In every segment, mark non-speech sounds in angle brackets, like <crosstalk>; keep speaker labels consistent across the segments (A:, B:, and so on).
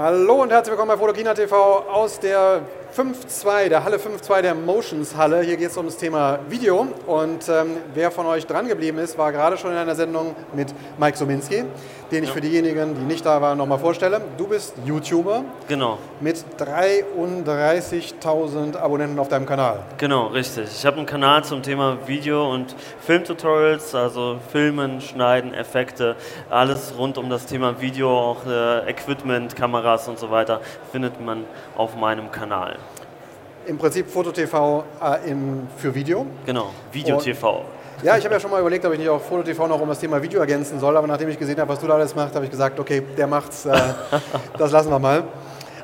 A: Hallo und herzlich willkommen bei Fotokina TV aus der 5.2, der Halle 5.2 der Motions Halle. Hier geht es um das Thema Video und ähm, wer von euch dran geblieben ist, war gerade schon in einer Sendung mit Mike Sominski, den ich ja. für diejenigen, die nicht da waren, nochmal vorstelle. Du bist YouTuber.
B: Genau.
A: Mit 33.000 Abonnenten auf deinem Kanal.
B: Genau, richtig. Ich habe einen Kanal zum Thema Video und Filmtutorials, also Filmen, Schneiden, Effekte, alles rund um das Thema Video, auch äh, Equipment, Kameras und so weiter, findet man auf meinem Kanal
A: im Prinzip Foto-TV äh, für Video.
B: Genau, Video-TV. <laughs>
A: Ja, ich habe ja schon mal überlegt, ob ich nicht auch Foto-TV noch um das Thema Video ergänzen soll, aber nachdem ich gesehen habe, was du da alles machst, habe ich gesagt, okay, der macht's, äh, <laughs> das lassen wir mal.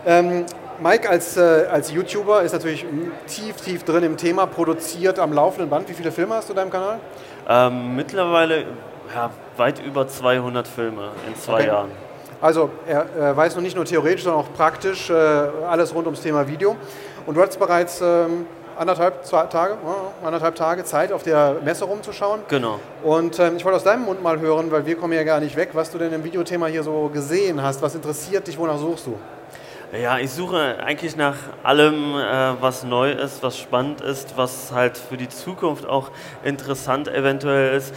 A: Ähm, Mike als, äh, als YouTuber ist natürlich tief, tief drin im Thema, produziert am laufenden Band. Wie viele Filme hast du in deinem Kanal?
B: Ähm, mittlerweile ja, weit über 200 Filme in zwei okay. Jahren.
A: Also er, er weiß noch nicht nur theoretisch, sondern auch praktisch äh, alles rund ums Thema Video. Und du hattest bereits ähm, anderthalb zwei Tage, oh, anderthalb Tage Zeit, auf der Messe rumzuschauen.
B: Genau.
A: Und ähm, ich wollte aus deinem Mund mal hören, weil wir kommen ja gar nicht weg, was du denn im Videothema hier so gesehen hast. Was interessiert dich, wonach suchst du?
B: Ja, ich suche eigentlich nach allem, äh, was neu ist, was spannend ist, was halt für die Zukunft auch interessant eventuell ist.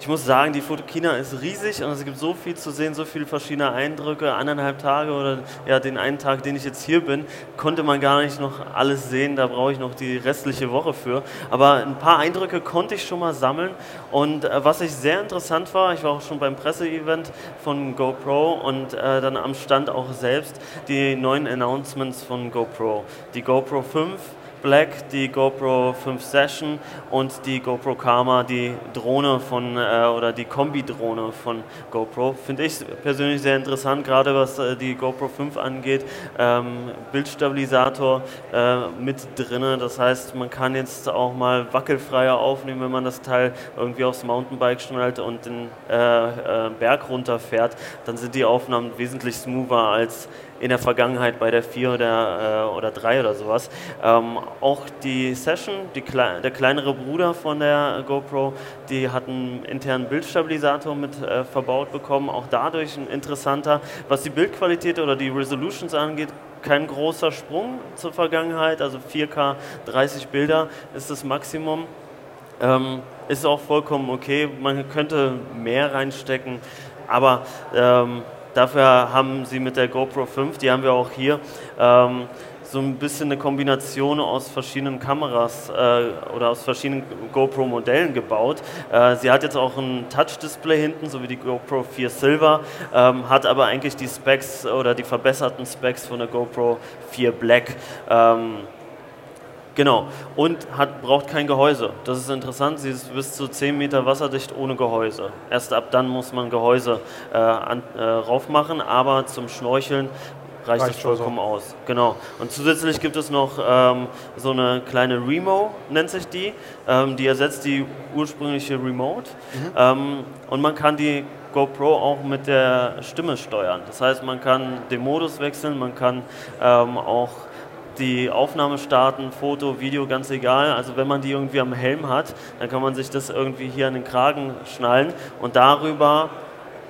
B: Ich muss sagen, die Fotokina ist riesig und es gibt so viel zu sehen, so viele verschiedene Eindrücke. Anderthalb Tage oder ja, den einen Tag, den ich jetzt hier bin, konnte man gar nicht noch alles sehen. Da brauche ich noch die restliche Woche für. Aber ein paar Eindrücke konnte ich schon mal sammeln. Und äh, was ich sehr interessant war, ich war auch schon beim Presseevent von GoPro und äh, dann am Stand auch selbst die neuen Announcements von GoPro. Die GoPro 5 Black, die GoPro 5 Session und die GoPro Karma, die Drohne von äh, oder die Kombi-Drohne von GoPro. Finde ich persönlich sehr interessant, gerade was äh, die GoPro 5 angeht. Ähm, Bildstabilisator äh, mit drinne, das heißt, man kann jetzt auch mal wackelfreier aufnehmen, wenn man das Teil irgendwie aufs Mountainbike schnallt und den äh, äh, Berg runterfährt. Dann sind die Aufnahmen wesentlich smoother als in der Vergangenheit bei der 4 oder, äh, oder 3 oder sowas. Ähm, auch die Session, die Kle der kleinere Bruder von der GoPro, die hat einen internen Bildstabilisator mit äh, verbaut bekommen, auch dadurch ein interessanter. Was die Bildqualität oder die Resolutions angeht, kein großer Sprung zur Vergangenheit, also 4K 30 Bilder ist das Maximum. Ähm, ist auch vollkommen okay, man könnte mehr reinstecken, aber ähm, Dafür haben sie mit der GoPro 5, die haben wir auch hier, ähm, so ein bisschen eine Kombination aus verschiedenen Kameras äh, oder aus verschiedenen GoPro-Modellen gebaut. Äh, sie hat jetzt auch ein Touch-Display hinten, so wie die GoPro 4 Silver, ähm, hat aber eigentlich die Specs oder die verbesserten Specs von der GoPro 4 Black. Ähm, Genau. Und hat, braucht kein Gehäuse. Das ist interessant. Sie ist bis zu 10 Meter wasserdicht ohne Gehäuse. Erst ab dann muss man Gehäuse äh, an, äh, raufmachen, aber zum Schnorcheln reicht, reicht das vollkommen so. aus. Genau. Und zusätzlich gibt es noch ähm, so eine kleine Remo, nennt sich die. Ähm, die ersetzt die ursprüngliche Remote. Mhm. Ähm, und man kann die GoPro auch mit der Stimme steuern. Das heißt, man kann den Modus wechseln, man kann ähm, auch die Aufnahme starten, Foto, Video, ganz egal. Also wenn man die irgendwie am Helm hat, dann kann man sich das irgendwie hier an den Kragen schnallen und darüber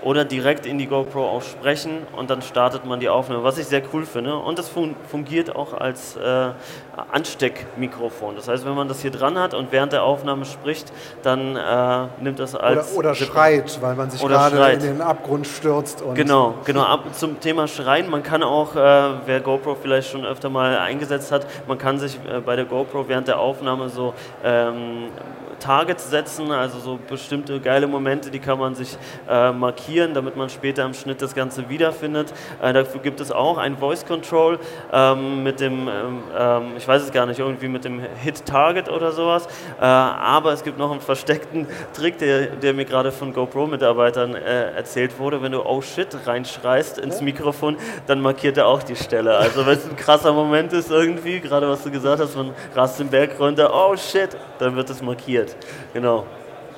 B: oder direkt in die GoPro auch sprechen und dann startet man die Aufnahme, was ich sehr cool finde. Und das fun fungiert auch als äh, Ansteckmikrofon. Das heißt, wenn man das hier dran hat und während der Aufnahme spricht, dann äh, nimmt das als...
A: Oder, oder schreit, weil man sich gerade in den Abgrund stürzt.
B: genau, genau. Ab, zum Thema Schreien, man kann auch, äh, wer GoPro vielleicht schon öfter mal eingesetzt hat, man kann sich äh, bei der GoPro während der Aufnahme so... Ähm, Targets setzen, also so bestimmte geile Momente, die kann man sich äh, markieren, damit man später im Schnitt das Ganze wiederfindet. Äh, dafür gibt es auch ein Voice Control ähm, mit dem, ähm, ähm, ich weiß es gar nicht, irgendwie mit dem Hit Target oder sowas, äh, aber es gibt noch einen versteckten <laughs> Trick, der, der mir gerade von GoPro-Mitarbeitern äh, erzählt wurde. Wenn du Oh shit reinschreist ins Mikrofon, dann markiert er auch die Stelle. Also wenn es ein krasser Moment ist irgendwie, gerade was du gesagt hast, man rast den Berg runter, Oh shit, dann wird es markiert passiert. Genau.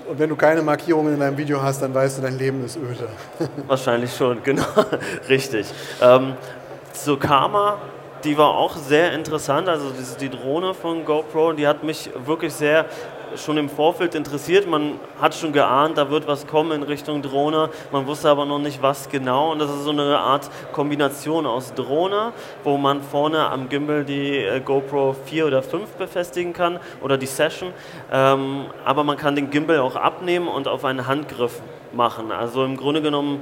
A: Und wenn du keine Markierungen in deinem Video hast, dann weißt du, dein Leben ist öde. <laughs>
B: Wahrscheinlich schon, genau. <laughs> Richtig. Ähm, zur Karma die war auch sehr interessant. Also die Drohne von GoPro, die hat mich wirklich sehr schon im Vorfeld interessiert. Man hat schon geahnt, da wird was kommen in Richtung Drohne. Man wusste aber noch nicht, was genau. Und das ist so eine Art Kombination aus Drohne, wo man vorne am Gimbal die äh, GoPro 4 oder 5 befestigen kann oder die Session. Ähm, aber man kann den Gimbal auch abnehmen und auf einen Handgriff machen. Also im Grunde genommen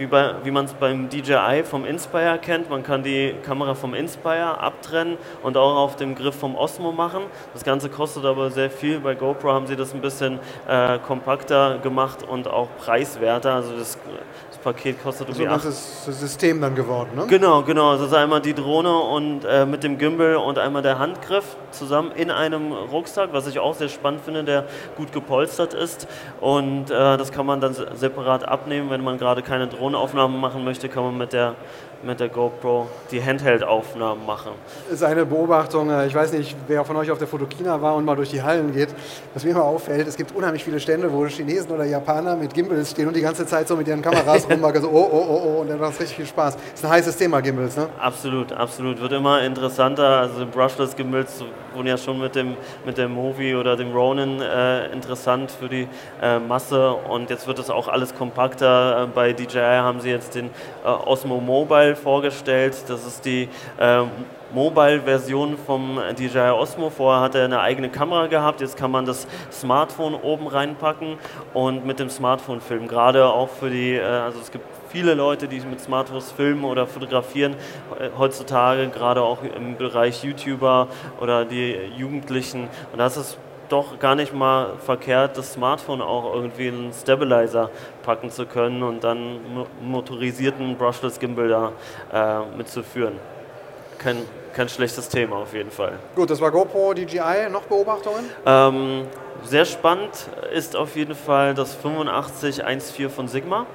B: wie, bei, wie man es beim DJI vom Inspire kennt. Man kann die Kamera vom Inspire abtrennen und auch auf dem Griff vom Osmo machen. Das Ganze kostet aber sehr viel. Bei GoPro haben sie das ein bisschen äh, kompakter gemacht und auch preiswerter. Also das Paket kostet
A: irgendwie so ein System dann geworden, ne?
B: Genau, genau. Das ist einmal die Drohne und äh, mit dem Gimbal und einmal der Handgriff zusammen in einem Rucksack, was ich auch sehr spannend finde, der gut gepolstert ist. Und äh, das kann man dann separat abnehmen, wenn man gerade keine Drohnenaufnahmen machen möchte, kann man mit der mit der GoPro die Handheld-Aufnahmen machen.
A: Das ist eine Beobachtung, äh, ich weiß nicht, wer von euch auf der Fotokina war und mal durch die Hallen geht, was mir immer auffällt, es gibt unheimlich viele Stände, wo Chinesen oder Japaner mit Gimbals stehen und die ganze Zeit so mit ihren Kameras <laughs> rummachen, so oh, oh, oh, oh, und dann macht es richtig viel Spaß. Das ist ein heißes Thema, Gimbals, ne?
B: Absolut, absolut. Wird immer interessanter. Also Brushless Gimbals wurden ja schon mit dem, mit dem Movie oder dem Ronin äh, interessant für die äh, Masse und jetzt wird es auch alles kompakter. Äh, bei DJI haben sie jetzt den äh, Osmo Mobile vorgestellt. Das ist die äh, Mobile-Version vom DJI Osmo. Vorher hat er eine eigene Kamera gehabt, jetzt kann man das Smartphone oben reinpacken und mit dem Smartphone filmen. Gerade auch für die, äh, also es gibt viele Leute, die mit Smartphones filmen oder fotografieren heutzutage, gerade auch im Bereich YouTuber oder die Jugendlichen. Und das ist doch gar nicht mal verkehrt, das Smartphone auch irgendwie in einen Stabilizer packen zu können und dann motorisierten Brushless Gimbal da äh, mitzuführen. Kein, kein schlechtes Thema auf jeden Fall.
A: Gut, das war GoPro DJI. Noch Beobachtungen?
B: Ähm, sehr spannend ist auf jeden Fall das 8514 von Sigma.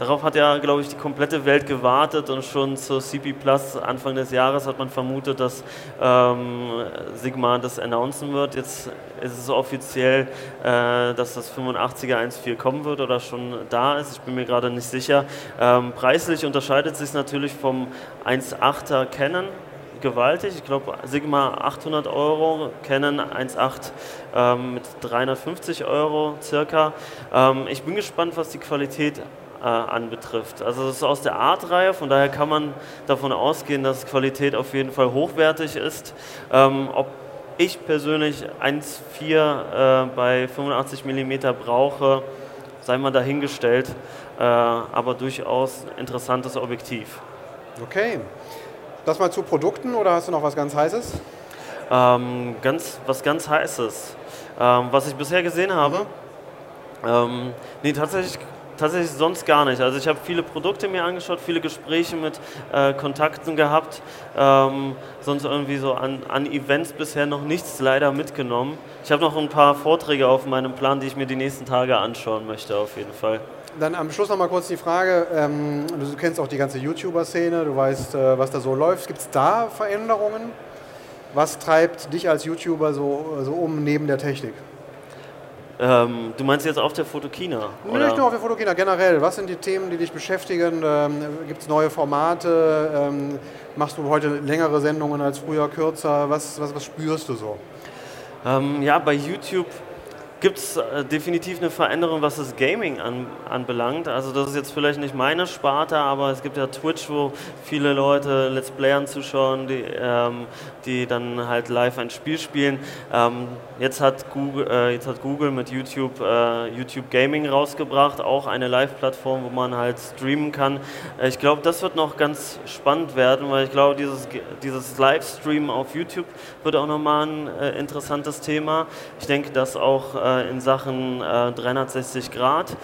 B: Darauf hat ja, glaube ich, die komplette Welt gewartet und schon zur CP Plus Anfang des Jahres hat man vermutet, dass ähm, Sigma das announcen wird. Jetzt ist es offiziell, äh, dass das 85er 1.4 kommen wird oder schon da ist. Ich bin mir gerade nicht sicher. Ähm, preislich unterscheidet sich natürlich vom 1.8er Canon gewaltig. Ich glaube, Sigma 800 Euro, Canon 1.8 ähm, mit 350 Euro circa. Ähm, ich bin gespannt, was die Qualität äh, anbetrifft. Also es ist aus der Art-Reihe, von daher kann man davon ausgehen, dass Qualität auf jeden Fall hochwertig ist. Ähm, ob ich persönlich 1,4 äh, bei 85 mm brauche, sei mal dahingestellt, äh, aber durchaus interessantes Objektiv.
A: Okay. Das mal zu Produkten oder hast du noch was ganz Heißes?
B: Ähm, ganz, was ganz Heißes. Ähm, was ich bisher gesehen habe, mhm. ähm, nee, tatsächlich tatsächlich sonst gar nicht. Also ich habe viele Produkte mir angeschaut, viele Gespräche mit äh, Kontakten gehabt, ähm, sonst irgendwie so an, an Events bisher noch nichts leider mitgenommen. Ich habe noch ein paar Vorträge auf meinem Plan, die ich mir die nächsten Tage anschauen möchte auf jeden Fall.
A: Dann am Schluss noch mal kurz die Frage, ähm, du kennst auch die ganze YouTuber-Szene, du weißt, äh, was da so läuft. Gibt es da Veränderungen? Was treibt dich als YouTuber so, so um neben der Technik?
B: Ähm, du meinst jetzt auf der Fotokina?
A: Oder? Nicht nur auf der Fotokina, generell. Was sind die Themen, die dich beschäftigen? Ähm, Gibt es neue Formate? Ähm, machst du heute längere Sendungen als früher kürzer? Was, was, was spürst du so?
B: Ähm, ja, bei YouTube gibt es äh, definitiv eine Veränderung, was das Gaming an, anbelangt. Also das ist jetzt vielleicht nicht meine Sparte, aber es gibt ja Twitch, wo viele Leute Let's Playern zuschauen, die, ähm, die dann halt live ein Spiel spielen. Ähm, jetzt, hat Google, äh, jetzt hat Google mit YouTube äh, YouTube Gaming rausgebracht, auch eine Live-Plattform, wo man halt streamen kann. Äh, ich glaube, das wird noch ganz spannend werden, weil ich glaube, dieses, dieses Livestreamen auf YouTube wird auch nochmal ein äh, interessantes Thema. Ich denke, dass auch in Sachen äh, 360 Grad,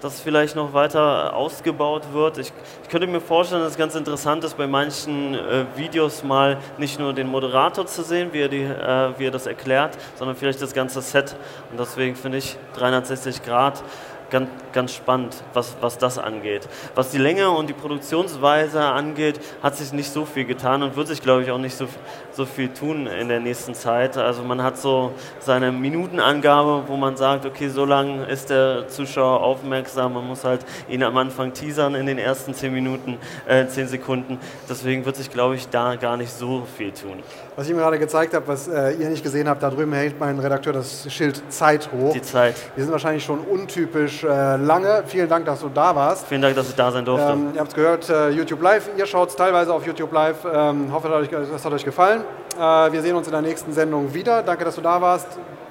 B: das vielleicht noch weiter ausgebaut wird. Ich, ich, könnte mir vorstellen, dass es ganz interessant ist, bei manchen äh, Videos mal nicht nur den Moderator zu sehen, wie er, die, äh, wie er das erklärt, sondern vielleicht das ganze Set. Und deswegen finde ich 360 Grad ganz, ganz spannend, was, was das angeht. Was die Länge und die Produktionsweise angeht, hat sich nicht so viel getan und wird sich, glaube ich, auch nicht so, so viel tun in der nächsten Zeit. Also man hat so seine Minutenangabe, wo man sagt, okay, so lange ist der Zuschauer aufmerksam, man muss halt ihn am Anfang teasern in den ersten zehn Minuten, äh, zehn Sekunden. Deswegen wird sich, glaube ich, da gar nicht so viel tun.
A: Was ich mir gerade gezeigt habe, was äh, ihr nicht gesehen habt, da drüben hält mein Redakteur das Schild Zeit hoch.
B: Die Zeit.
A: Wir sind wahrscheinlich schon untypisch äh, lange. Vielen Dank, dass du da warst.
B: Vielen Dank, dass ich da sein durfte.
A: Ähm, ihr habt es gehört, äh, YouTube Live. Ihr schaut es teilweise auf YouTube Live. Ähm, hoffe, das hat euch gefallen. Äh, wir sehen uns in der nächsten Sendung wieder. Danke, dass du da warst.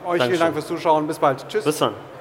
A: Euch
B: Dankeschön.
A: vielen Dank fürs Zuschauen. Bis bald. Tschüss.
B: Bis dann.